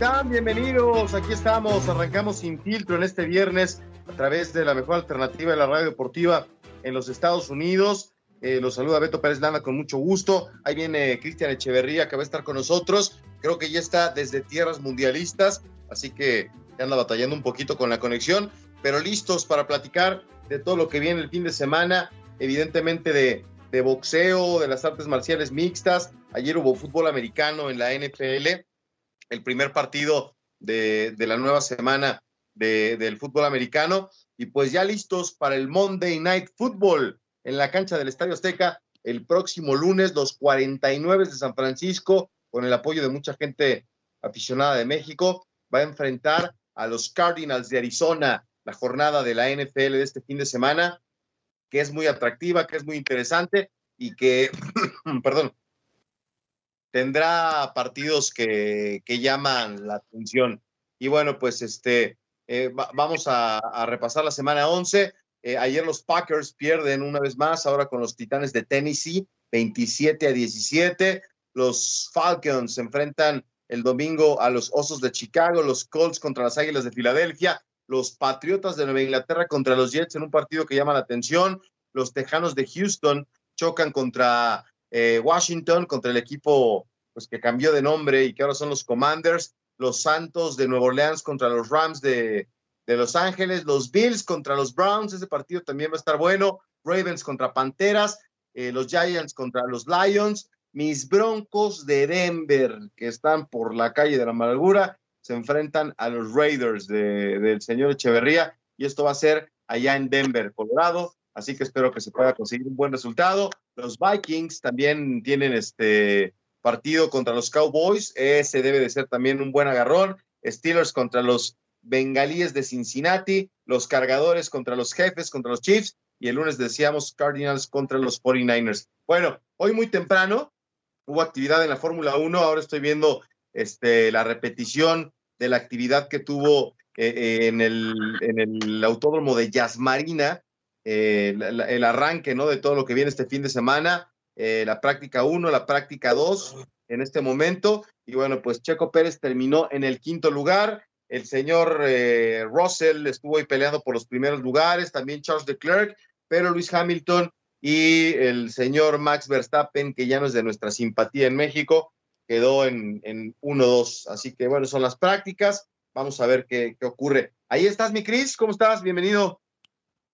Bienvenidos. Aquí estamos. Arrancamos sin filtro en este viernes a través de la mejor alternativa de la radio deportiva en los Estados Unidos. Eh, los saluda Beto Pérez Landa con mucho gusto. Ahí viene Cristian Echeverría que va a estar con nosotros. Creo que ya está desde tierras mundialistas, así que ya anda batallando un poquito con la conexión, pero listos para platicar de todo lo que viene el fin de semana, evidentemente de, de boxeo, de las artes marciales mixtas. Ayer hubo fútbol americano en la NFL el primer partido de, la nueva semana del fútbol americano. Y pues ya listos para el Monday Night Football en la cancha del Estadio Azteca el próximo lunes, los 49 de San Francisco, con el apoyo de mucha gente aficionada de México, va a enfrentar a los Cardinals de Arizona, la jornada de la NFL de este fin de semana, que es muy atractiva, que es muy interesante y que, perdón, tendrá partidos que, llaman la atención. Y bueno, pues este, eh, vamos a, repasar la semana 11. Eh, ayer los Packers pierden una vez más, ahora con los Titanes de Tennessee, 27 a 17. Los Falcons se enfrentan el domingo a los Osos de Chicago, los Colts contra las Águilas de Filadelfia, los Patriotas de Nueva Inglaterra contra los Jets en un partido que llama la atención, los Tejanos de Houston chocan contra eh, Washington contra el equipo pues, que cambió de nombre y que ahora son los Commanders, los Santos de Nueva Orleans contra los Rams de, Los Ángeles, los Bills contra los Browns, ese partido también va a estar bueno, Ravens contra Panteras, eh, los Giants contra los Lions, mis Broncos de Denver, que están por la calle de la amargura, se enfrentan a los Raiders del señor Echeverría y esto va a ser allá en Denver, Colorado. Así que espero que se pueda conseguir un buen resultado. Los Vikings también tienen este partido contra los Cowboys. Ese debe de ser también un buen agarrón. Steelers contra los Bengalíes de Cincinnati, los Cargadores contra los Jefes, contra los Chiefs, y el lunes decíamos Cardinals contra los 49ers. Bueno, hoy muy temprano hubo actividad en la Fórmula 1, ahora estoy viendo este, la repetición de la actividad que tuvo eh, eh, en, el, en, el, autódromo de Jazz Marina, eh, el arranque ¿no? de todo lo que viene este fin de semana, la práctica 1, la práctica 2 en este momento, y bueno, pues Checo Pérez terminó en el quinto lugar, el señor Russell estuvo ahí peleando por los primeros lugares, también Charles Leclerc, pero Luis Hamilton y el señor Max Verstappen, que ya no es de nuestra simpatía en México, quedó en, en 1-2. Así que bueno, son las prácticas. Vamos a ver qué, qué ocurre. Ahí estás, mi Cris. ¿Cómo estás? Bienvenido.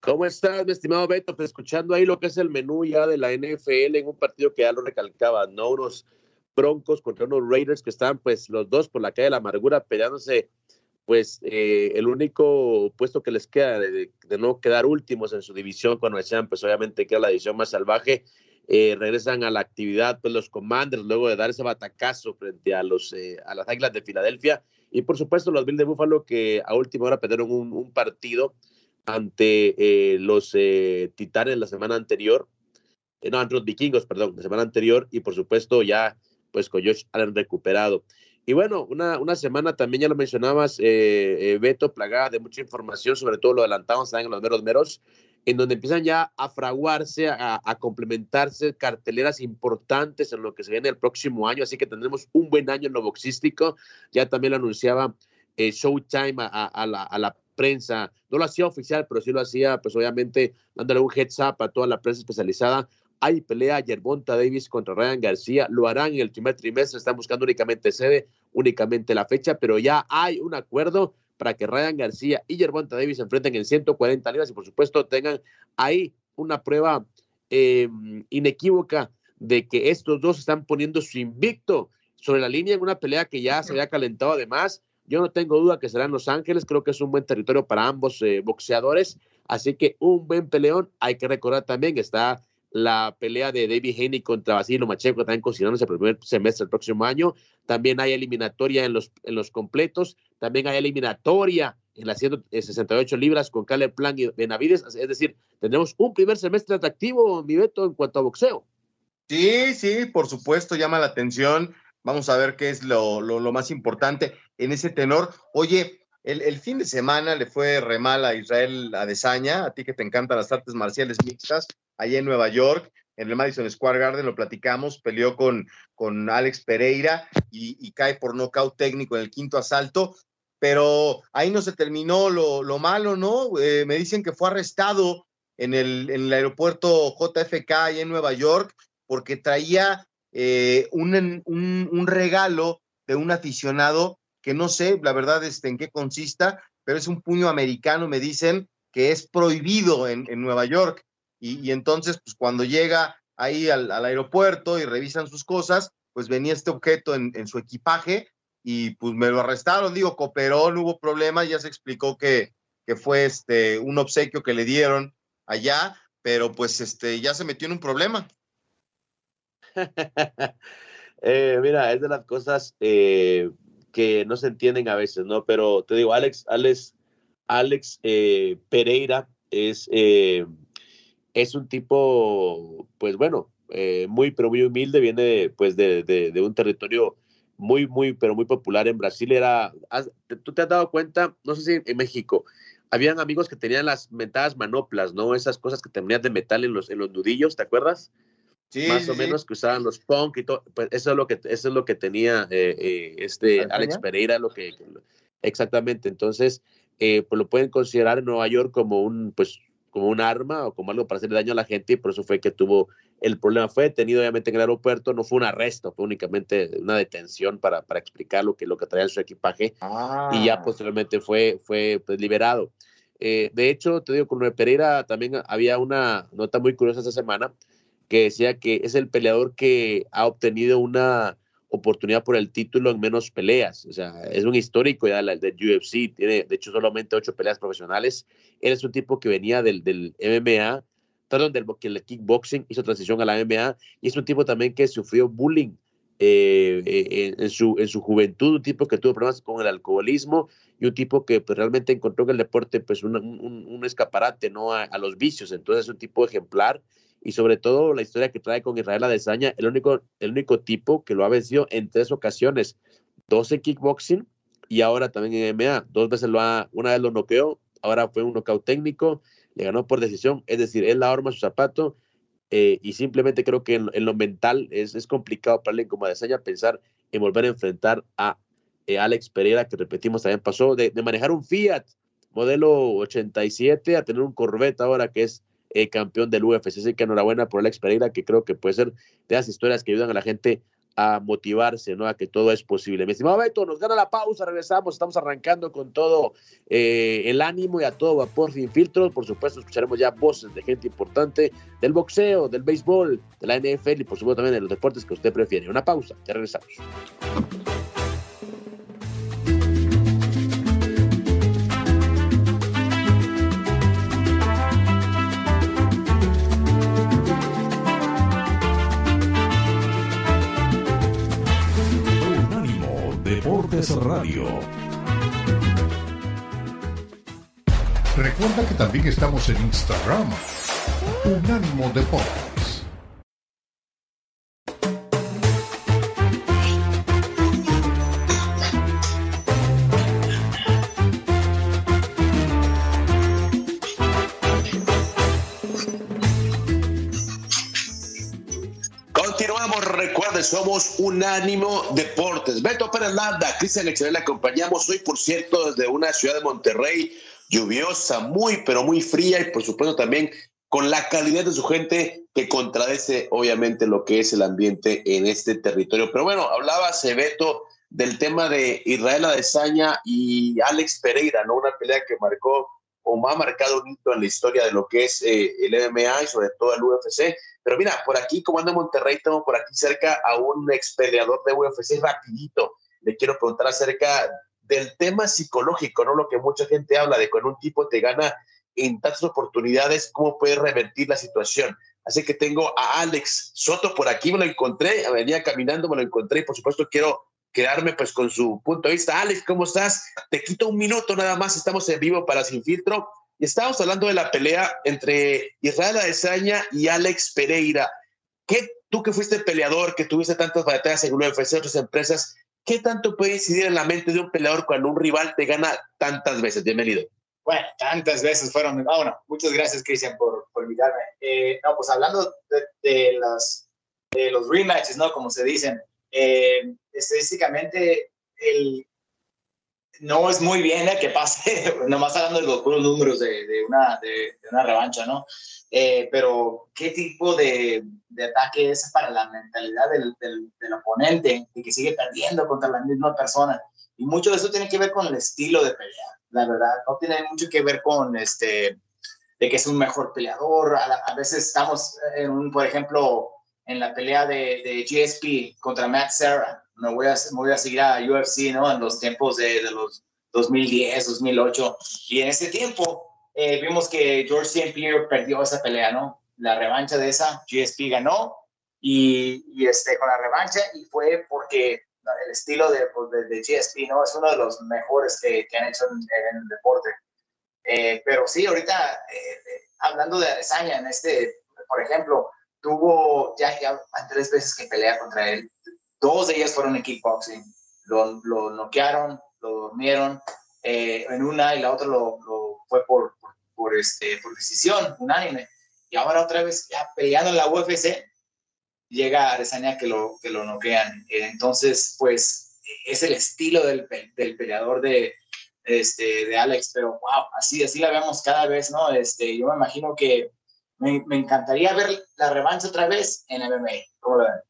¿Cómo estás, mi estimado Beto? Pues escuchando ahí lo que es el menú ya de la NFL en un partido que ya lo recalcaba, ¿no? Unos Broncos contra unos Raiders que están, pues, los dos por la calle de la amargura peleándose, pues, eh, el único puesto que les queda de, no quedar últimos en su división cuando decían, pues, obviamente que la división más salvaje eh, regresan a la actividad pues, los Commanders luego de dar ese batacazo frente a, los, eh, a las Águilas de Filadelfia. Y por supuesto los Bills de Buffalo que a última hora perdieron un, partido ante eh, los Titanes la semana anterior. no, ante los Vikingos, perdón, la semana anterior. Y por supuesto ya pues con Josh Allen recuperado. Y bueno, una, una semana también ya lo mencionabas, Beto, plagada de mucha información, sobre todo lo adelantamos en los meros meros en donde empiezan ya a fraguarse, a, complementarse carteleras importantes en lo que se viene el próximo año, así que tendremos un buen año en lo boxístico. Ya también lo anunciaba eh, Showtime a, la, prensa, no lo hacía oficial, pero sí lo hacía, pues obviamente dándole un heads up a toda la prensa especializada. Hay pelea Yerbonta Davis contra Ryan García, lo harán en el primer trimestre, están buscando únicamente sede, únicamente la fecha, pero ya hay un acuerdo para que Ryan García y Gervonta Davis se enfrenten en 140 libras y por supuesto tengan ahí una prueba eh, inequívoca de que estos dos están poniendo su invicto sobre la línea en una pelea que ya se había calentado además. Yo no tengo duda que serán Los Ángeles, creo que es un buen territorio para ambos eh, boxeadores, así que un buen peleón. Hay que recordar también, está la pelea de David Haney contra Basilio Macheco, también considerándose el primer semestre del próximo año. También hay eliminatoria en los, en los completos. También hay eliminatoria en las 168 libras con Caleb Plan y Benavides. Es decir, tendremos un primer semestre atractivo, mi Beto, en cuanto a boxeo. Sí, sí, por supuesto, llama la atención. Vamos a ver qué es lo, lo, más importante en ese tenor. Oye, el, fin de semana le fue re mal a Israel Adesanya, a ti que te encantan las artes marciales mixtas, allá en Nueva York en el Madison Square Garden, lo platicamos, peleó con, con Alex Pereira y, cae por nocaut técnico en el quinto asalto, pero ahí no se terminó lo, lo malo, ¿no? Eh, me dicen que fue arrestado en el, en el aeropuerto JFK ahí en Nueva York porque traía eh, un, un, regalo de un aficionado que no sé, la verdad, este, en qué consista, pero es un puño americano, me dicen que es prohibido en, en Nueva York y, entonces, pues cuando llega ahí al, aeropuerto y revisan sus cosas, pues venía este objeto en, su equipaje y pues me lo arrestaron, digo, cooperó, no hubo problema, ya se explicó que, que fue este, un obsequio que le dieron allá, pero pues este, ya se metió en un problema. Eh, mira, es de las cosas eh, que no se entienden a veces, ¿no? Pero te digo, Alex, Alex, Alex eh, Pereira es es un tipo, pues bueno, eh, muy, pero muy humilde, viene pues de, de, un territorio muy, muy, pero muy popular en Brasil. Era, tú te has dado cuenta, no sé si en México, habían amigos que tenían las mentadas manoplas, ¿no? Esas cosas que tenían de metal en los, en los nudillos, ¿te acuerdas? Sí, Más o menos que usaban los punk y todo. Pues eso es lo que, eso es lo que tenía eh, eh, este Alex Pereira, lo que, exactamente. Entonces, pues lo pueden considerar en Nueva York como un, pues, como un arma o como algo para hacerle daño a la gente y por eso fue que tuvo el problema. Fue detenido obviamente en el aeropuerto, no fue un arresto, fue únicamente una detención para, para explicar lo que, lo que traía en su equipaje y ya ah. posteriormente fue, fue pues, liberado. Eh, de hecho, te digo, con Pereira también había una nota muy curiosa esta semana que decía que es el peleador que ha obtenido una oportunidad por el título en menos peleas. O sea, es un histórico ya del, UFC, tiene de hecho solamente ocho peleas profesionales. Él es un tipo que venía del, del MMA, perdón, del kickboxing, hizo transición a la MMA y es un tipo también que sufrió bullying eh, eh, en, su, en su juventud, un tipo que tuvo problemas con el alcoholismo y un tipo que pues, realmente encontró en el deporte pues, un, un, escaparate ¿no? A, los vicios. Entonces es un tipo ejemplar y sobre todo la historia que trae con Israel Adesanya, el único, el único tipo que lo ha vencido en tres ocasiones, dos en kickboxing y ahora también en MMA. Dos veces lo ha, una vez lo noqueó, ahora fue un knockout técnico, le ganó por decisión, es decir, él la arma su zapato eh, y simplemente creo que en, lo mental es, es, complicado para alguien como Adesanya pensar en volver a enfrentar a eh, Alex Pereira, que repetimos también pasó de, manejar un Fiat modelo 87 a tener un Corvette ahora que es eh, campeón del UFC. Así que enhorabuena por Alex Pereira, que creo que puede ser de las historias que ayudan a la gente a motivarse, ¿no? A que todo es posible. Mi estimado Beto, nos gana la pausa, regresamos, estamos arrancando con todo eh, el ánimo y a todo vapor sin filtros. Por supuesto, escucharemos ya voces de gente importante del boxeo, del béisbol, de la NFL y por supuesto también de los deportes que usted prefiere. Una pausa, ya regresamos. Radio. Recuerda que también estamos en Instagram. Unánimo Deportes. Somos Unánimo Deportes. Beto Pérez Landa, Cristian Excel, le acompañamos hoy, por cierto, desde una ciudad de Monterrey, lluviosa, muy, pero muy fría y por supuesto también con la calidad de su gente que contradice obviamente lo que es el ambiente en este territorio. Pero bueno, hablaba Beto del tema de Israel Adesanya y Alex Pereira, ¿no? Una pelea que marcó o ha marcado un hito en la historia de lo que es eh, el MMA y sobre todo el UFC. Pero mira, por aquí, como ando en Monterrey, tengo por aquí cerca a un ex peleador de UFC rapidito. Le quiero preguntar acerca del tema psicológico, ¿no? Lo que mucha gente habla de cuando un tipo te gana en tantas oportunidades, cómo puede revertir la situación. Así que tengo a Alex Soto por aquí, me lo encontré, venía caminando, me lo encontré y por supuesto quiero quedarme pues con su punto de vista. Alex, ¿cómo estás? Te quito un minuto nada más, estamos en vivo para Sin Filtro y estamos hablando de la pelea entre Israel Adesanya y Alex Pereira. ¿Qué, tú que fuiste peleador, que tuviste tantas batallas en UFC, otras empresas, ¿qué tanto puede incidir en la mente de un peleador cuando un rival te gana tantas veces? Bienvenido. Bueno, tantas veces fueron. Ah, bueno, muchas gracias, Cristian, por, por invitarme. Eh, no, pues hablando de, de, las, de los rematches, ¿no? Como se dicen, eh, estadísticamente el, no es muy bien que pase, nomás hablando de los puros números de, de una, de, una revancha, ¿no? Eh, pero, ¿qué tipo de, ataque es para la mentalidad del, del, oponente de que sigue perdiendo contra la misma persona? Y mucho de eso tiene que ver con el estilo de pelea, la verdad. No tiene mucho que ver con este, de que es un mejor peleador. A, a veces estamos en un, por ejemplo, en la pelea de GSP contra Matt Serra. Me voy, a, me voy a seguir a UFC, ¿no? En los tiempos de, de los 2010, 2008. Y en ese tiempo eh, vimos que George St. Pierre perdió esa pelea, ¿no? La revancha de esa, GSP ganó y, y este, con la revancha y fue porque el estilo de, pues, de, GSP, ¿no? Es uno de los mejores que, que han hecho en, el deporte. Eh, pero sí, ahorita, eh, hablando de Adesanya, en este, por ejemplo, tuvo ya, ya tres veces que pelea contra él. Dos de ellas fueron en kickboxing. Lo, lo noquearon, lo durmieron eh, en una y la otra lo, lo fue por, por, este, por decisión unánime. Y ahora otra vez ya peleando en la UFC, llega Adesanya que lo, que lo noquean. Entonces, pues es el estilo del, del peleador de, este, de Alex, pero wow, así, así la vemos cada vez, ¿no? Este, yo me imagino que me, encantaría ver la revancha otra vez en MMA. ¿Cómo lo ven?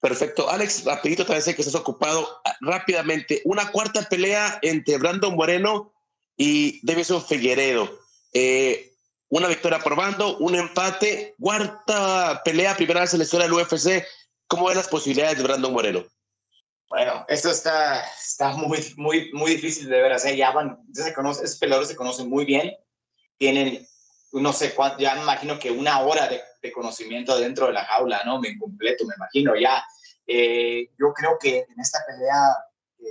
Perfecto. Alex, rapidito, vez que estás ocupado. Ah, rápidamente, una cuarta pelea entre Brandon Moreno y Davison Figueredo. Eh, una victoria por bando, un empate, cuarta pelea, primera vez en la historia del UFC. ¿Cómo ven las posibilidades de Brandon Moreno? Bueno, esto está, está muy, muy, muy difícil de ver. O sea, ya van, se conoce, esos peleadores se conocen muy bien, tienen no sé cuánto, ya me imagino que una hora de, conocimiento dentro de la jaula, ¿no? Me completo, me imagino ya. Eh, yo creo que en esta pelea,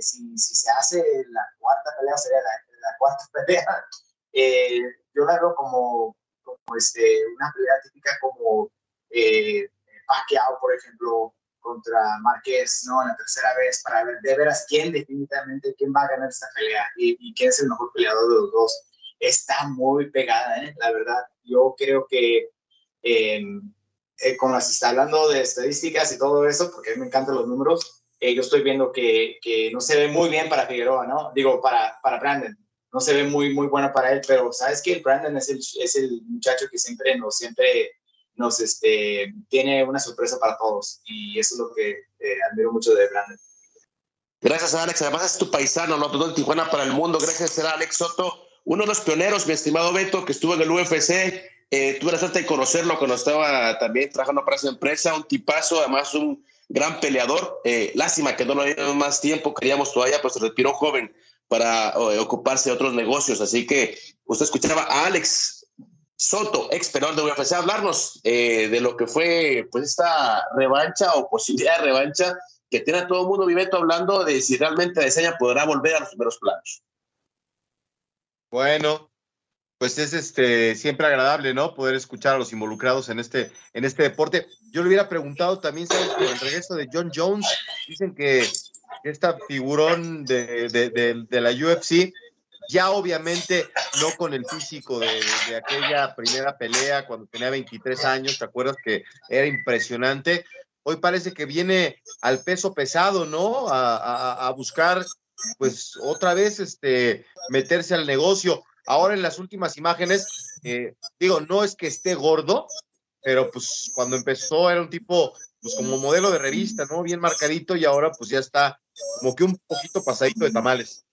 si, si, se hace la cuarta pelea, sería la, cuarta pelea, eh, yo la veo como, como este, una pelea típica como eh, Pacquiao, por ejemplo, contra Márquez, ¿no? En la tercera vez, para ver de veras quién definitivamente, quién va a ganar esta pelea y, y quién es el mejor peleador de los dos está muy pegada, ¿eh? la verdad. Yo creo que eh, se está hablando de estadísticas y todo eso, porque me encantan los números, eh, yo estoy viendo que, que, no se ve muy bien para Figueroa, ¿no? Digo, para, para Brandon. No se ve muy, muy bueno para él, pero sabes que Brandon es el, es el muchacho que siempre nos, siempre nos este, tiene una sorpresa para todos. Y eso es lo que eh, admiro mucho de Brandon. Gracias, Alex. Además es tu paisano, ¿no? Todo el Tijuana para el mundo. Gracias, será Alex Soto uno de los pioneros, mi estimado Beto, que estuvo en el UFC. Eh, tuve la suerte de conocerlo cuando estaba también trabajando para esa empresa, un tipazo, además un gran peleador. Eh, lástima que no lo habíamos más tiempo, queríamos todavía, pues se retiró joven para eh, ocuparse de otros negocios. Así que usted escuchaba a Alex Soto, ex peleador de UFC, hablarnos de lo que fue pues esta revancha o posibilidad de revancha que tiene todo el mundo, Viveto, hablando de si realmente Deseña podrá volver a los primeros planos. Bueno, pues es este siempre agradable, ¿no? Poder escuchar a los involucrados en este, en este deporte. Yo le hubiera preguntado también, ¿sabes? Por el regreso de John Jones, dicen que esta figurón de, de, la UFC, ya obviamente no con el físico de, aquella primera pelea cuando tenía 23 años, ¿te acuerdas que era impresionante? Hoy parece que viene al peso pesado, ¿no? A, a buscar pues otra vez este, meterse al negocio. Ahora en las últimas imágenes, eh, digo, no es que esté gordo, pero pues cuando empezó era un tipo, pues como modelo de revista, ¿no? Bien marcadito y ahora pues ya está como que un poquito pasadito de tamales.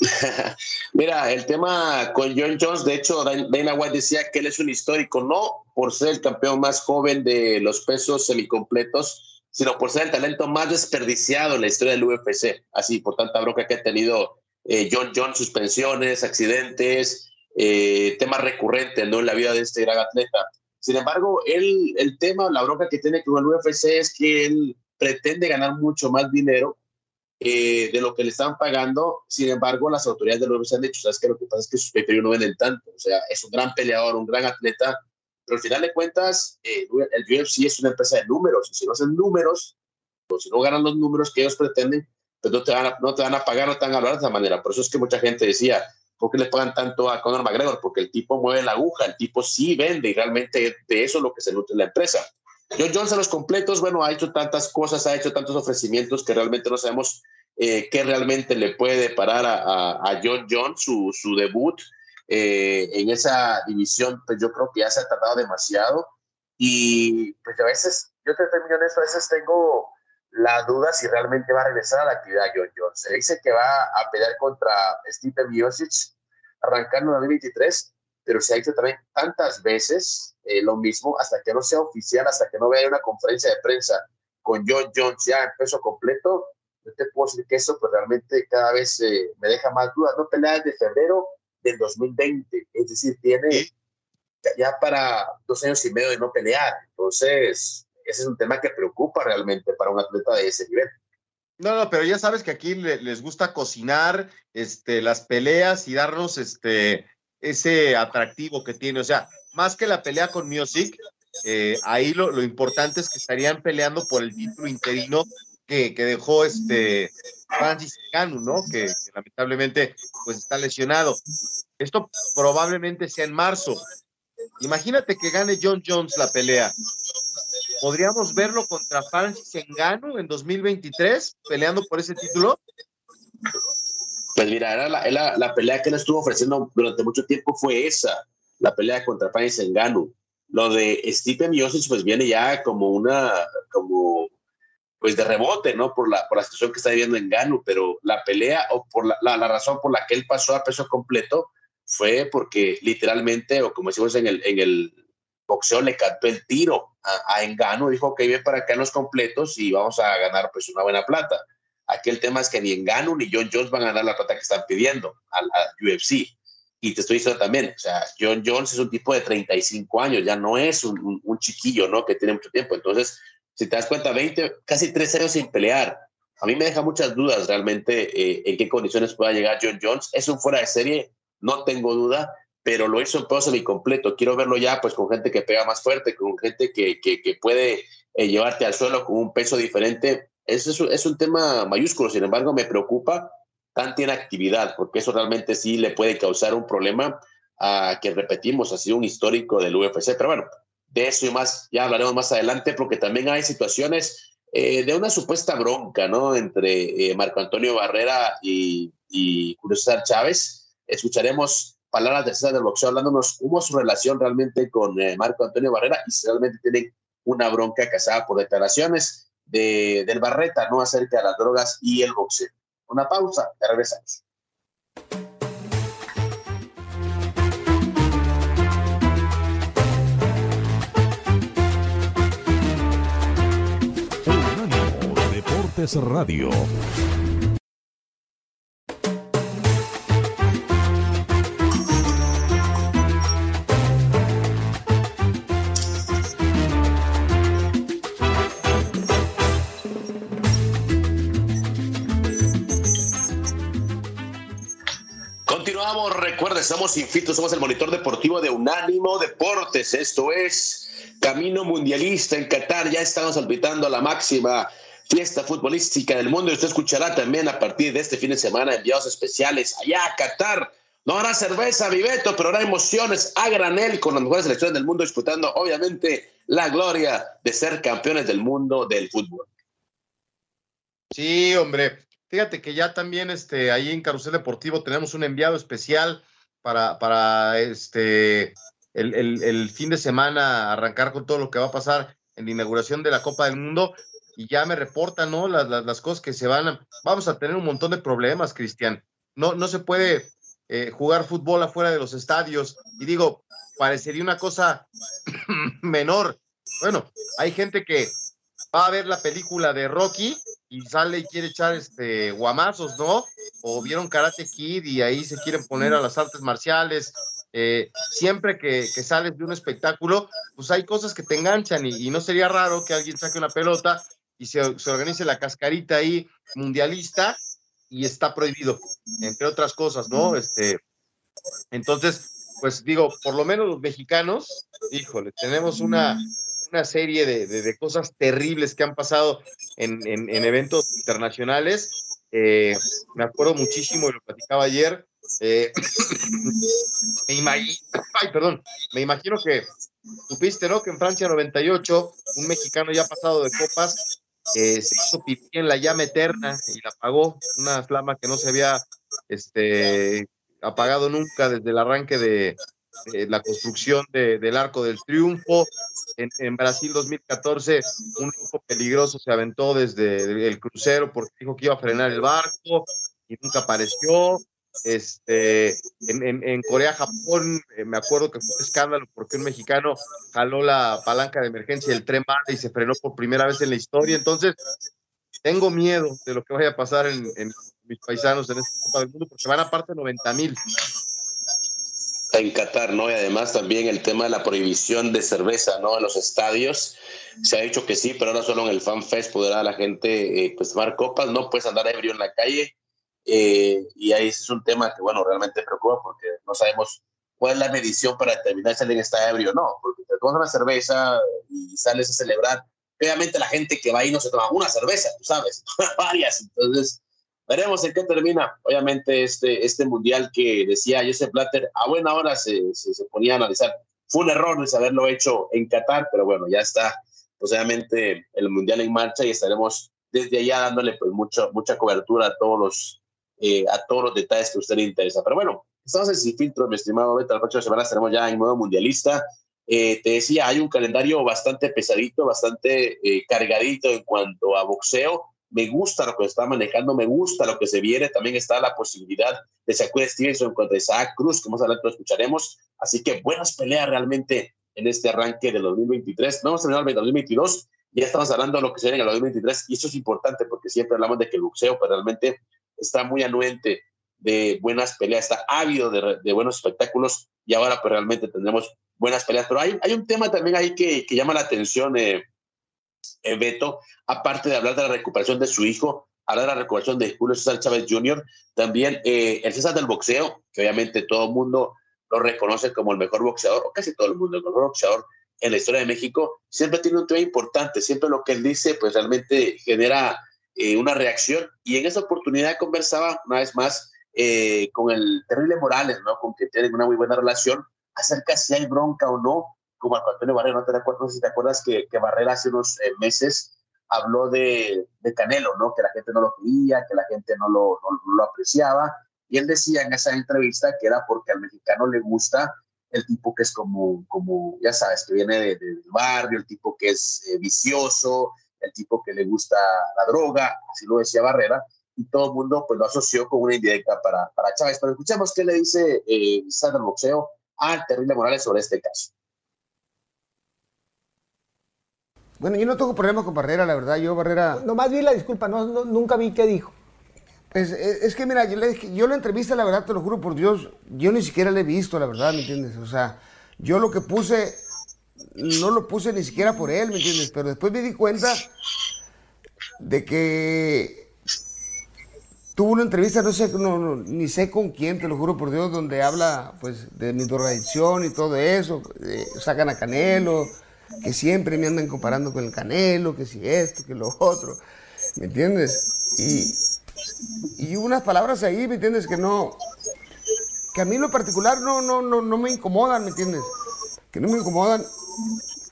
Mira, el tema con John Jones, de hecho, Dana White decía que él es un histórico, no por ser el campeón más joven de los pesos semicompletos, sino por ser el talento más desperdiciado en la historia del UFC. Así, por tanta bronca que ha tenido eh, John John, suspensiones, accidentes, eh, temas recurrentes ¿no? en la vida de este gran atleta. Sin embargo, él, el tema, la bronca que tiene con el UFC es que él pretende ganar mucho más dinero eh, de lo que le están pagando. Sin embargo, las autoridades del UFC han dicho, ¿sabes qué? Lo que pasa es que sus pay no venden tanto. O sea, es un gran peleador, un gran atleta, pero al final de cuentas, eh, el UFC es una empresa de números, y si no hacen números, o si no ganan los números que ellos pretenden, pues no te van a, no te van a pagar, no te van a hablar de esa manera. Por eso es que mucha gente decía, ¿por qué le pagan tanto a Conor McGregor? Porque el tipo mueve la aguja, el tipo sí vende y realmente de eso es lo que se nutre la empresa. John Jones a los completos, bueno, ha hecho tantas cosas, ha hecho tantos ofrecimientos que realmente no sabemos eh, qué realmente le puede parar a, a, John Jones, su, su debut. Eh, en esa división, pues yo creo que ya se ha tardado demasiado y pues a veces, yo te termino en a veces tengo la duda si realmente va a regresar a la actividad John Jones. Se dice que va a pelear contra Steve Miocic arrancando en 2023, pero se ha dicho también tantas veces eh, lo mismo hasta que no sea oficial, hasta que no vea una conferencia de prensa con John Jones ya en peso completo, yo te puedo decir que eso pues realmente cada vez eh, me deja más dudas. No peleas de febrero del 2020, es decir, tiene ya para dos años y medio de no pelear. Entonces, ese es un tema que preocupa realmente para un atleta de ese nivel. No, no, pero ya sabes que aquí les gusta cocinar este, las peleas y darnos este, ese atractivo que tiene. O sea, más que la pelea con Music, eh, ahí lo, lo, importante es que estarían peleando por el título interino que, que dejó este Francis Ngannou, ¿no? Que, lamentablemente pues está lesionado. Esto probablemente sea en marzo. Imagínate que gane John Jones la pelea. ¿Podríamos verlo contra Francis Ngannou en 2023 peleando por ese título? Pues mira, era la, la, pelea que él estuvo ofreciendo durante mucho tiempo fue esa, la pelea contra Francis Ngannou. Lo de Stephen Miocic pues viene ya como una, como pues de rebote, ¿no? Por la, por la situación que está viviendo en Ganu, pero la pelea o por la, la, razón por la que él pasó a peso completo fue porque literalmente, o como decimos en el, en el boxeo, le cantó el tiro a, a Engano, dijo que viene para acá en los completos y vamos a ganar pues una buena plata. Aquí el tema es que ni Engano ni John Jones van a ganar la plata que están pidiendo al, UFC. Y te estoy diciendo también, o sea, John Jones es un tipo de 35 años, ya no es un, un, chiquillo, ¿no? Que tiene mucho tiempo. Entonces, si te das cuenta, 20, casi tres años sin pelear. A mí me deja muchas dudas realmente eh, en qué condiciones pueda llegar John Jones. Es un fuera de serie, no tengo duda, pero lo hizo en peso completo. Quiero verlo ya pues con gente que pega más fuerte, con gente que, que, que puede eh, llevarte al suelo con un peso diferente. Eso es, es, un tema mayúsculo, sin embargo me preocupa tanta inactividad, porque eso realmente sí le puede causar un problema a que repetimos, ha sido un histórico del UFC. Pero bueno, de eso y más ya hablaremos más adelante, porque también hay situaciones eh, de una supuesta bronca, ¿no? Entre eh, Marco Antonio Barrera y, y César Chávez. Escucharemos palabras de César del boxeo hablándonos cómo es su relación realmente con eh, Marco Antonio Barrera y si realmente tienen una bronca casada por declaraciones de, del Barreta, ¿no? Acerca de las drogas y el boxeo. Una pausa, ya regresamos. Deportes Radio. Estamos infitos, somos el monitor deportivo de Unánimo Deportes. Esto es Camino Mundialista en Qatar. Ya estamos a la máxima fiesta futbolística del mundo y usted escuchará también a partir de este fin de semana enviados especiales allá a Qatar. No habrá cerveza, Viveto, pero habrá emociones a granel con las mejores selecciones del mundo disputando, obviamente, la gloria de ser campeones del mundo del fútbol. Sí, hombre. Fíjate que ya también este, ahí en Carrusel Deportivo tenemos un enviado especial para, para este, el, fin de semana arrancar con todo lo que va a pasar en la inauguración de la Copa del Mundo. Y ya me reportan, ¿no? Las, las, cosas que se van a... Vamos a tener un montón de problemas, Cristian. No, no se puede eh, jugar fútbol afuera de los estadios. Y digo, parecería una cosa menor. Bueno, hay gente que va a ver la película de Rocky y sale y quiere echar este guamazos, ¿no? O vieron Karate Kid y ahí se quieren poner a las artes marciales. Eh, siempre que, sales de un espectáculo, pues hay cosas que te enganchan y, no sería raro que alguien saque una pelota y se, organice la cascarita ahí mundialista y está prohibido, entre otras cosas, ¿no? Este, entonces, pues digo, por lo menos los mexicanos, híjole, tenemos una, una serie de, cosas terribles que han pasado en, eventos internacionales. Eh, me acuerdo muchísimo y lo platicaba ayer. Eh, me, imagino, ay, perdón, me imagino que supiste, ¿no? Que en Francia 98, un mexicano ya pasado de copas eh, se hizo pipí en la llama eterna y la apagó, una flama que no se había este, apagado nunca desde el arranque de, la construcción del Arco del Triunfo. En, Brasil 2014, un grupo peligroso se aventó desde el crucero porque dijo que iba a frenar el barco y nunca apareció. Este, en, Corea, Japón, eh, me acuerdo que fue un escándalo porque un mexicano jaló la palanca de emergencia del tren y se frenó por primera vez en la historia. Entonces, tengo miedo de lo que vaya a pasar en, mis paisanos en esta Copa del Mundo porque van aparte 90 mil en Qatar, ¿no? Y además también el tema de la prohibición de cerveza, ¿no? En los estadios. Se ha dicho que sí, pero ahora solo en el Fan Fest podrá la gente eh, pues tomar copas, no puedes andar ebrio en la calle. Eh, y ahí es un tema que, bueno, realmente preocupa porque no sabemos cuál es la medición para determinar si alguien está ebrio o no. Porque te tomas una cerveza y sales a celebrar. Obviamente la gente que va ahí no se toma una cerveza, tú sabes, varias. Entonces, Veremos en qué termina, obviamente, este, este mundial que decía Joseph Blatter, a buena hora se, se, ponía a analizar. Fue un error de haberlo hecho en Qatar, pero bueno, ya está, pues obviamente, el mundial en marcha y estaremos desde allá dándole pues mucho, mucha cobertura a todos los, eh, a todos los detalles que a usted le interesa. Pero bueno, estamos en Sin Filtro, mi estimado Beto, la próxima semana estaremos ya en modo mundialista. Eh, te decía, hay un calendario bastante pesadito, bastante eh, cargadito en cuanto a boxeo me gusta lo que está manejando, me gusta lo que se viene. También está la posibilidad de Shakur Stevenson contra Isaac Cruz, que más adelante lo escucharemos. Así que buenas peleas realmente en este arranque del 2023. No hemos terminado el 2022, ya estamos hablando de lo que se viene en el 2023 y eso es importante porque siempre hablamos de que el boxeo pues, realmente está muy anuente de buenas peleas, está ávido de, buenos espectáculos y ahora pues realmente tendremos buenas peleas. Pero hay, hay un tema también ahí que, que llama la atención, eh, Beto, aparte de hablar de la recuperación de su hijo, hablar de la recuperación de Julio César Chávez Jr., también eh, el César del boxeo, que obviamente todo el mundo lo reconoce como el mejor boxeador, o casi todo el mundo el mejor boxeador en la historia de México, siempre tiene un tema importante, siempre lo que él dice pues realmente genera eh, una reacción y en esa oportunidad conversaba una vez más eh, con el terrible Morales, ¿no? Con que tienen una muy buena relación acerca si hay bronca o no, como Antonio Barrera, no te recuerdo si te acuerdas que, que Barrera hace unos eh, meses habló de, de, Canelo, ¿no? Que la gente no lo quería, que la gente no lo, no, lo apreciaba. Y él decía en esa entrevista que era porque al mexicano le gusta el tipo que es como, como ya sabes, que viene del barrio, el tipo que es vicioso, el tipo que le gusta la droga, así lo decía Barrera, y todo el mundo pues lo asoció con una indirecta para, para Chávez. Pero escuchemos qué le dice eh, Sandra Boxeo al Terrible Morales sobre este caso. Bueno, yo no tengo problemas con Barrera, la verdad. Yo, Barrera. Nomás vi la disculpa, no, nunca vi qué dijo. Pues, es, que, mira, yo, le, yo la entrevista, la verdad, te lo juro por Dios, yo ni siquiera la he visto, la verdad, ¿me entiendes? O sea, yo lo que puse no lo puse ni siquiera por él, ¿me entiendes? Pero después me di cuenta de que tuvo una entrevista, no sé, ni sé con quién, te lo juro por Dios, donde habla pues de mi drogadicción y todo eso, sacan a Canelo, que siempre me andan comparando con el Canelo, que si esto, que lo otro, ¿me entiendes? Y, y unas palabras ahí, ¿me entiendes? Que no, que a mí en lo particular no, no, no, no me incomodan, ¿me entiendes? Que no me incomodan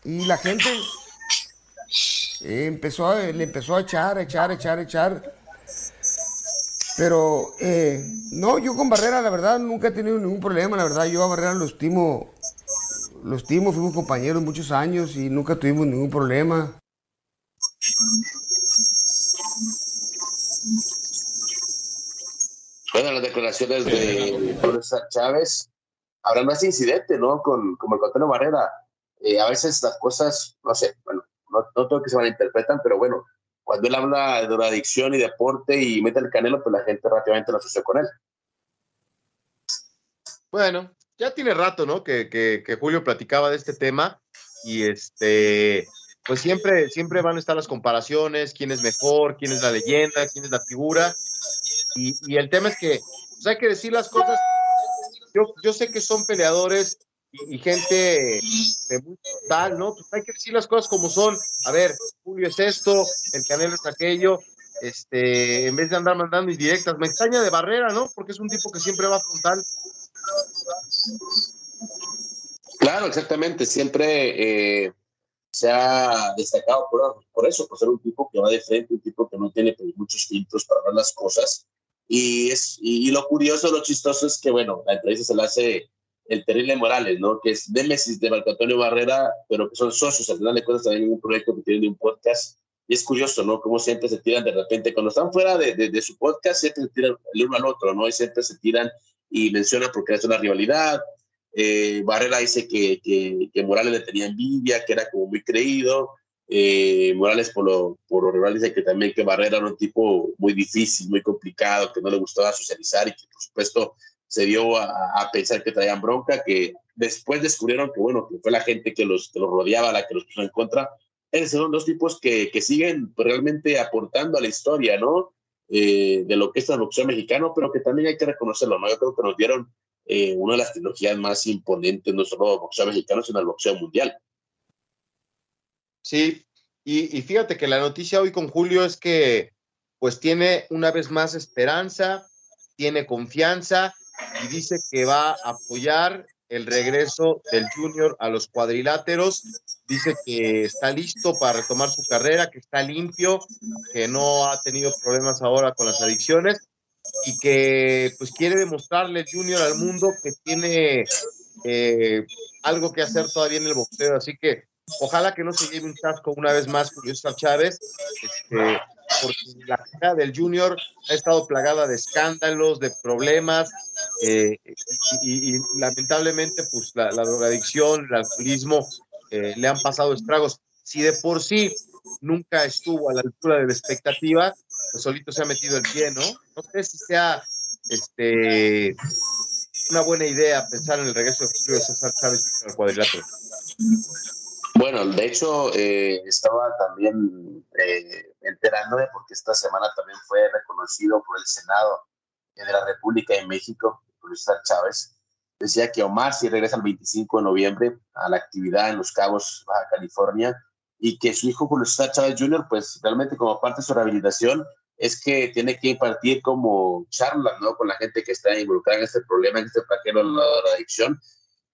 y la gente empezó le empezó a echar, echar, echar, echar. Pero eh, no, yo con Barrera, la verdad, nunca he tenido ningún problema. La verdad, yo a Barrera lo estimo, lo estimo, fuimos compañeros muchos años y nunca tuvimos ningún problema. Bueno, las declaraciones de Chávez, habrá más incidente, ¿no? Con, como el Coteno Barrera. Eh, a veces las cosas, no sé, bueno, no, no todo que se malinterpretan, pero bueno, cuando él habla de adicción y deporte y mete el canelo, pues la gente rápidamente lo asocia con él. Bueno, ya tiene rato, ¿no? Que, Julio platicaba de este tema y este, pues siempre, siempre van a estar las comparaciones, quién es mejor, quién es la leyenda, quién es la figura. Y, el tema es que pues hay que decir las cosas. Yo, yo sé que son peleadores y, gente de muy total, ¿no? Pues hay que decir las cosas como son. A ver, Julio es esto, el Canelo es aquello, este, en vez de andar mandando indirectas. Me extraña de Barrera, ¿no? Porque es un tipo que siempre va frontal. Claro, exactamente. Siempre eh, se ha destacado por, eso, por ser un tipo que va de frente, un tipo que no tiene pues, muchos filtros para ver las cosas. Y, es, y, lo curioso, lo chistoso es que, bueno, la entrevista se la hace el terrible Morales, ¿no? Que es Némesis de Marco Antonio Barrera, pero que son socios, al final de cuentas también en un proyecto que tienen de un podcast. Y es curioso, ¿no? Cómo siempre se tiran de repente, cuando están fuera de, de, su podcast, siempre se tiran el uno al otro, ¿no? Y siempre se tiran y mencionan porque es una rivalidad. Eh, Barrera dice que, que, que, Morales le tenía envidia, que era como muy creído. Eh, Morales, por lo, por lo rival, dice que también que Barrera era un tipo muy difícil, muy complicado, que no le gustaba socializar y que, por supuesto, se dio a, pensar que traían bronca, que después descubrieron que, bueno, que fue la gente que los, que los rodeaba la que los puso en contra. Esos son dos tipos que, que siguen realmente aportando a la historia, ¿no? Eh, de lo que es boxeo mexicano, pero que también hay que reconocerlo, ¿no? Yo creo que nos dieron eh, una de las tecnologías más imponentes, no solo del boxeo mexicano, sino el boxeo mundial. Sí, y, y fíjate que la noticia hoy con Julio es que pues tiene una vez más esperanza, tiene confianza y dice que va a apoyar el regreso del Junior a los cuadriláteros. Dice que está listo para retomar su carrera, que está limpio, que no ha tenido problemas ahora con las adicciones y que pues quiere demostrarle Junior al mundo que tiene eh, algo que hacer todavía en el boxeo. Así que ojalá que no se lleve un chasco una vez más Julio Chávez. Este, porque la carrera del Junior ha estado plagada de escándalos, de problemas, eh, y, lamentablemente, pues la, drogadicción, el alcoholismo eh, le han pasado estragos. Si de por sí nunca estuvo a la altura de la expectativa, pues solito se ha metido el pie, ¿no? No sé si sea este, una buena idea pensar en el regreso de Julio César Chávez al cuadrilátero. Bueno, de hecho, eh, estaba también eh, enterándome porque esta semana también fue reconocido por el Senado de la República de México, Julio César Chávez. Decía que Omar sí regresa el 25 de noviembre a la actividad en Los Cabos, Baja California, y que su hijo Julio César Chávez Jr., pues realmente como parte de su rehabilitación, es que tiene que impartir como charlas, ¿no? Con la gente que está involucrada en este problema, en este paquete de la adicción,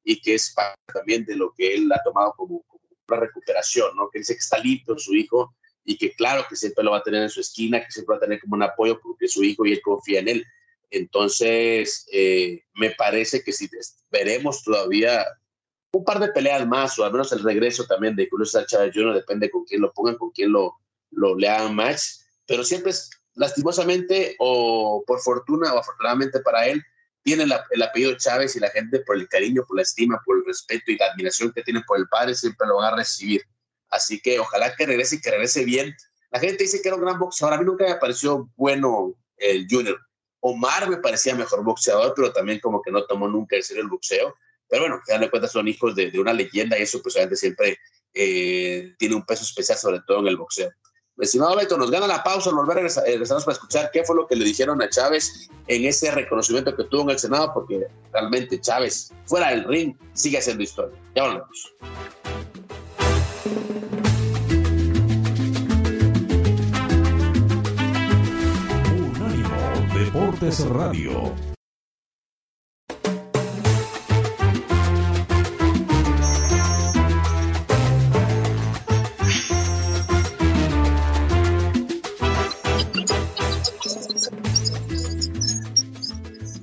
y que es parte también de lo que él ha tomado como, una recuperación, ¿no? Que dice que está listo su hijo y que claro que siempre lo va a tener en su esquina, que siempre va a tener como un apoyo porque su hijo y él confía en él. Entonces, eh, me parece que si veremos todavía un par de peleas más, o al menos el regreso también de Julio Chávez Jr., depende con quién lo pongan, con quién lo, lo le match, pero siempre es lastimosamente o por fortuna o afortunadamente para él, tiene el apellido Chávez y la gente por el cariño, por la estima, por el respeto y la admiración que tiene por el padre siempre lo van a recibir. Así que ojalá que regrese y que regrese bien. La gente dice que era un gran boxeador. A mí nunca me pareció bueno el Junior. Omar me parecía mejor boxeador, pero también como que no tomó nunca en serio el boxeo. Pero bueno, que de cuenta son hijos de, una leyenda y eso pues siempre eh, tiene un peso especial, sobre todo en el boxeo. Estimado Beto, nos gana la pausa, nos a regresamos para escuchar qué fue lo que le dijeron a Chávez en ese reconocimiento que tuvo en el Senado, porque realmente Chávez, fuera del ring, sigue haciendo historia. Ya volvemos. Deportes Radio.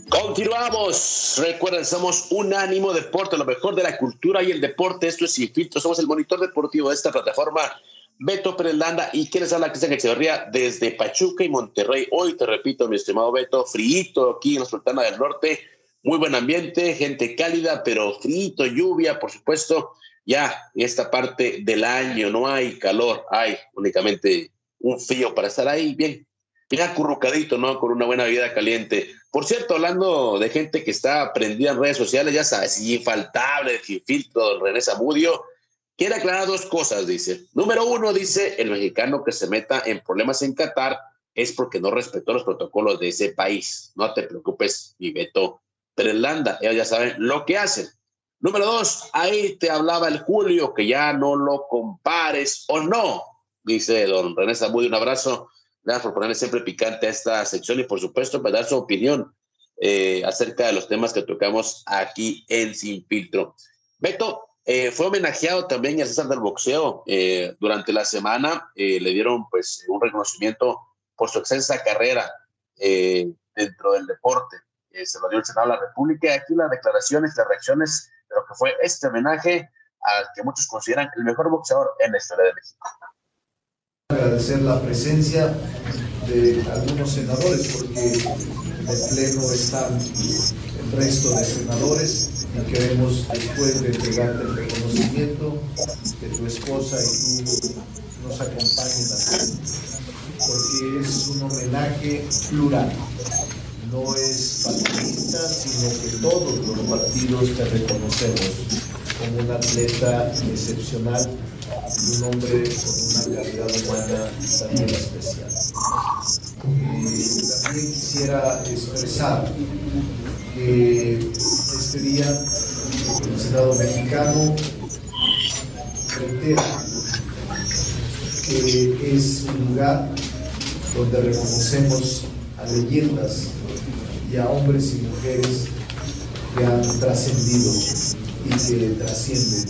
Continuamos. Recuerden, somos Unánimo Deporte, lo mejor de la cultura y el deporte. Esto es Sin Filtro. Somos el monitor deportivo de esta plataforma. Beto Perelanda y quienes habla Cristian Echeverría desde Pachuca y Monterrey. Hoy te repito, mi estimado Beto, frío aquí en la Sultana del Norte. Muy buen ambiente, gente cálida, pero frío, lluvia, por supuesto. Ya en esta parte del año no hay calor, hay únicamente un frío para estar ahí bien, bien acurrucadito, ¿no? Con una buena vida caliente. Por cierto, hablando de gente que está prendida en redes sociales, ya sabes, infaltable, sin filtro, René Zamudio, quiere aclarar dos cosas, dice. Número uno, dice, el mexicano que se meta en problemas en Qatar es porque no respetó los protocolos de ese país. No te preocupes, y Beto Trelanda, ellos ya saben lo que hacen. Número dos, ahí te hablaba el Julio, que ya no lo compares o no, dice don René Zamudio, un abrazo Gracias por ponerle siempre picante a esta sección y por supuesto para dar su opinión eh, acerca de los temas que tocamos aquí en Sin Filtro. Beto, eh, fue homenajeado también al César del Boxeo. Eh, durante la semana le dieron pues un reconocimiento por su extensa carrera dentro del deporte. se lo dio el Senado de la República y aquí las declaraciones, las reacciones de lo que fue este homenaje al que muchos consideran el mejor boxeador en la historia de México agradecer la presencia de algunos senadores porque el pleno están el resto de senadores y queremos después de entregarte el reconocimiento que tu esposa y tú nos acompañen aquí porque es un homenaje plural no es partidista sino que todos los partidos te reconocemos como un atleta excepcional un hombre con una calidad humana también especial. también quisiera expresar que este día el Senado mexicano reitera que es un lugar donde reconocemos a leyendas y a hombres y mujeres que han trascendido y que trascienden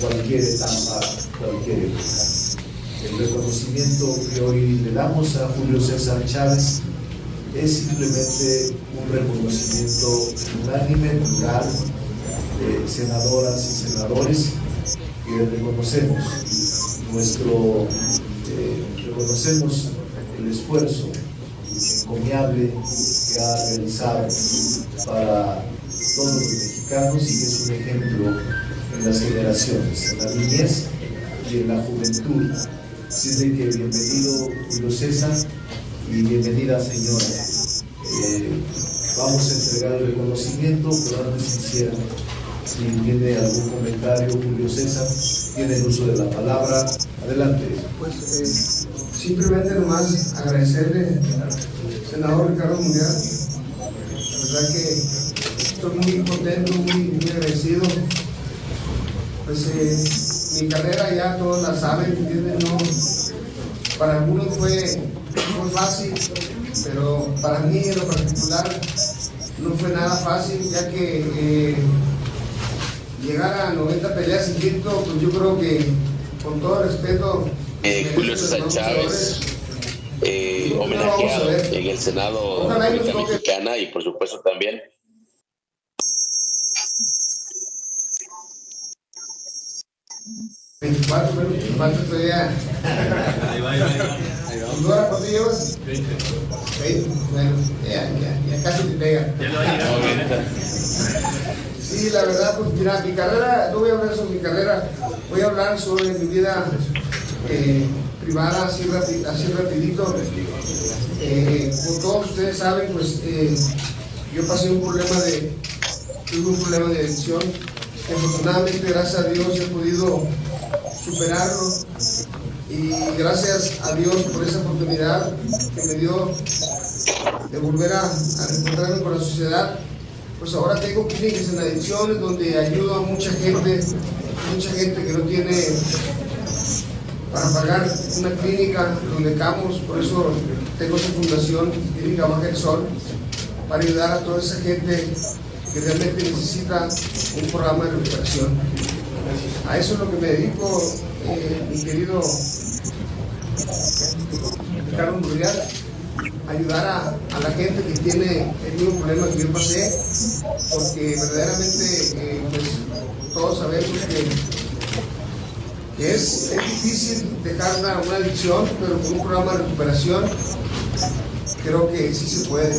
cualquier etapa, cualquier época. El reconocimiento que hoy le damos a Julio César Chávez es simplemente un reconocimiento unánime, plural, de senadoras y senadores que reconocemos nuestro, eh, reconocemos el esfuerzo encomiable que ha realizado para todos los mexicanos y que es un ejemplo en las generaciones, en la niñez y en la juventud. Así de que bienvenido Julio César bienvenida señora. eh, vamos a entregar el reconocimiento, pero antes quisiera, si tiene algún comentario, Julio César, tiene el uso de la palabra. Adelante. Pues eh, simplemente nomás agradecerle al senador Ricardo Mundial. La verdad que estoy muy contento, muy, muy agradecido. Pues eh, mi carrera ya todos la saben, ¿entienden? No, para algunos fue fácil, pero para mí en lo particular no fue nada fácil, ya que eh, llegar a 90 peleas invicto, pues yo creo que con todo respeto. Eh, Julio César Chávez, eh, homenajeado en el Senado de la República Mexicana y por supuesto también. Veinticuatro, pero falta todavía. Ahí va, ahí va, ahí va. Ahí va. ¿Ahora cuánto llevas? 20. Veinte, Bueno, ya, ya, ya casi te pega. Ya le va a llegar. Sí, la verdad, pues mira, mi carrera, no voy a hablar sobre mi carrera, voy a hablar sobre mi vida eh, privada, así, rapi- así rapidito. Eh, como todos ustedes saben, pues eh, yo pasé un problema de, tuve un problema de adicción, afortunadamente, gracias a Dios, he podido superarlo. Y gracias a Dios por esa oportunidad que me dio de volver a, a reencontrarme con la sociedad. Pues ahora tengo clínicas en adicciones donde ayudo a mucha gente, mucha gente que no tiene para pagar una clínica donde camos, por eso tengo esa fundación, Clínica Baja del Sol, para ayudar a toda esa gente que realmente necesita un programa de recuperación. A eso es lo que me dedico, eh, mi querido Ricardo Murrial, ayudar a, la gente que tiene el mismo problema que yo pasé, porque verdaderamente eh, pues, todos sabemos que, es, es difícil dejar una, una adicción, pero con un programa de recuperación creo que sí se puede.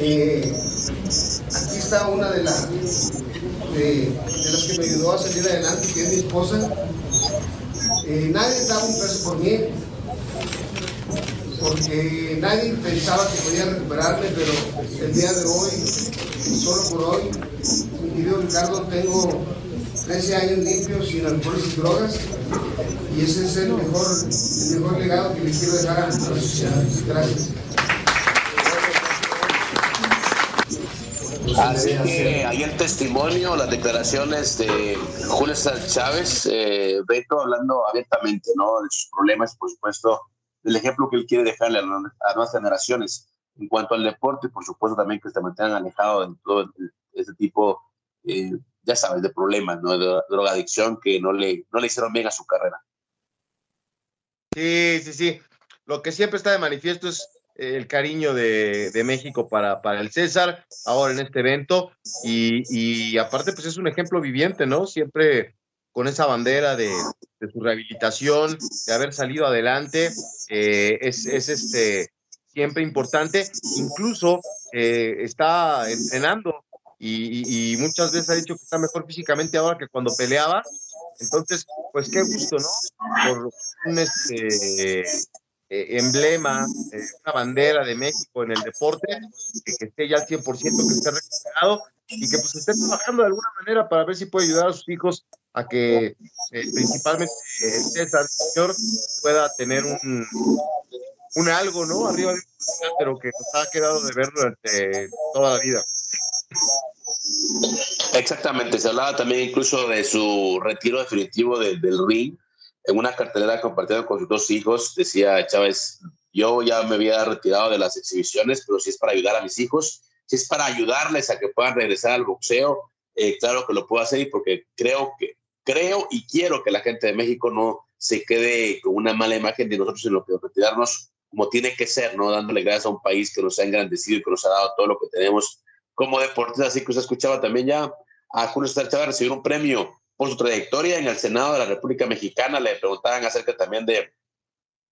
Eh, aquí está una de, las de, de las que me ayudó a salir adelante, que es mi esposa. Eh, nadie daba un peso por mí, porque nadie pensaba que podía recuperarme, pero el día de hoy, solo por hoy, mi querido Ricardo, tengo 13 años limpios sin alcoholes y drogas, y ese es el mejor, el mejor legado que le quiero dejar a la sociedad. Gracias. Así que ahí el testimonio, las declaraciones de Julio César Chávez, eh, Beto hablando abiertamente, ¿no? De sus problemas, por supuesto, del ejemplo que él quiere dejarle a, las- a nuevas generaciones en cuanto al deporte, por supuesto también que se mantengan alejados de todo ese tipo, eh, ya sabes, de problemas, ¿no? De drogadicción que no le, no le hicieron bien a su carrera. Sí, sí, sí. Lo que siempre está de manifiesto es el cariño de, de México para, para el César, ahora en este evento, y, y aparte, pues es un ejemplo viviente, ¿no? Siempre con esa bandera de, su rehabilitación, de haber salido adelante, eh, es, es este, siempre importante. Incluso eh, está entrenando y muchas veces ha dicho que está mejor físicamente ahora que cuando peleaba. Entonces, pues qué gusto, ¿no? Por un este, eh, emblema, eh, una bandera de México en el deporte, que, esté ya al 100%, que esté recuperado y que pues esté trabajando de alguna manera para ver si puede ayudar a sus hijos a que eh, principalmente eh, César Señor pueda tener un, un algo, ¿no? Arriba de un pero que nos ha quedado de ver durante toda la vida. Exactamente, se hablaba también incluso de su retiro definitivo de- del ring. En una cartelera compartida con sus dos hijos, decía Chávez, yo ya me había retirado de las exhibiciones, pero si es para ayudar a mis hijos, si es para ayudarles a que puedan regresar al boxeo, eh, claro que lo puedo hacer y porque creo que creo y quiero que la gente de México no se quede con una mala imagen de nosotros, sino que retirarnos como tiene que ser, ¿no? Dándole gracias a un país que nos ha engrandecido y que nos ha dado todo lo que tenemos como deportistas. Así que usted escuchaba también ya a Julio César Chávez recibir un premio por su trayectoria en el Senado de la República Mexicana. Le preguntaban acerca también de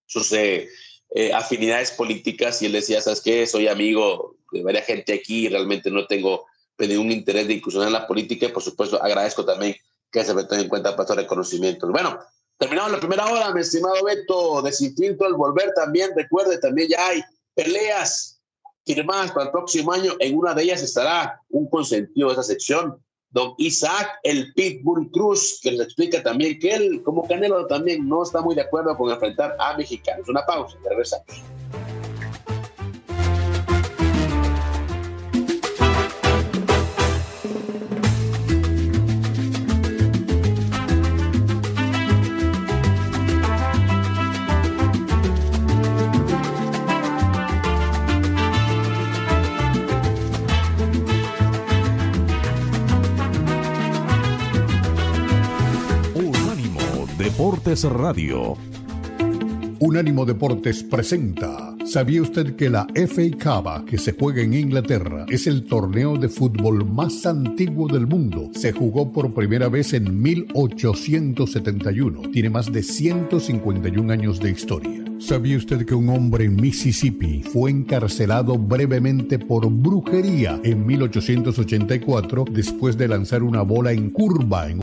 sus eh, eh, afinidades políticas y él decía, ¿sabes qué? Soy amigo de varias gente aquí y realmente no tengo pues, ningún interés de incursionar en la política y por supuesto agradezco también que se me tome en cuenta para estos reconocimientos. Bueno, terminamos la primera hora, mi estimado Beto, de Sin Filtro, al volver también, recuerde, también ya hay peleas firmadas para el próximo año. En una de ellas estará un consentido de esa sección, don Isaac el Pitbull Cruz, que les explica también que él, como Canelo, también no está muy de acuerdo con enfrentar a mexicanos. Una pausa, regresamos. Radio. Unánimo Deportes presenta. ¿Sabía usted que la FA Cup que se juega en Inglaterra es el torneo de fútbol más antiguo del mundo? Se jugó por primera vez en 1871. Tiene más de 151 años de historia. ¿Sabía usted que un hombre en Mississippi fue encarcelado brevemente por brujería en 1884 después de lanzar una bola en curva en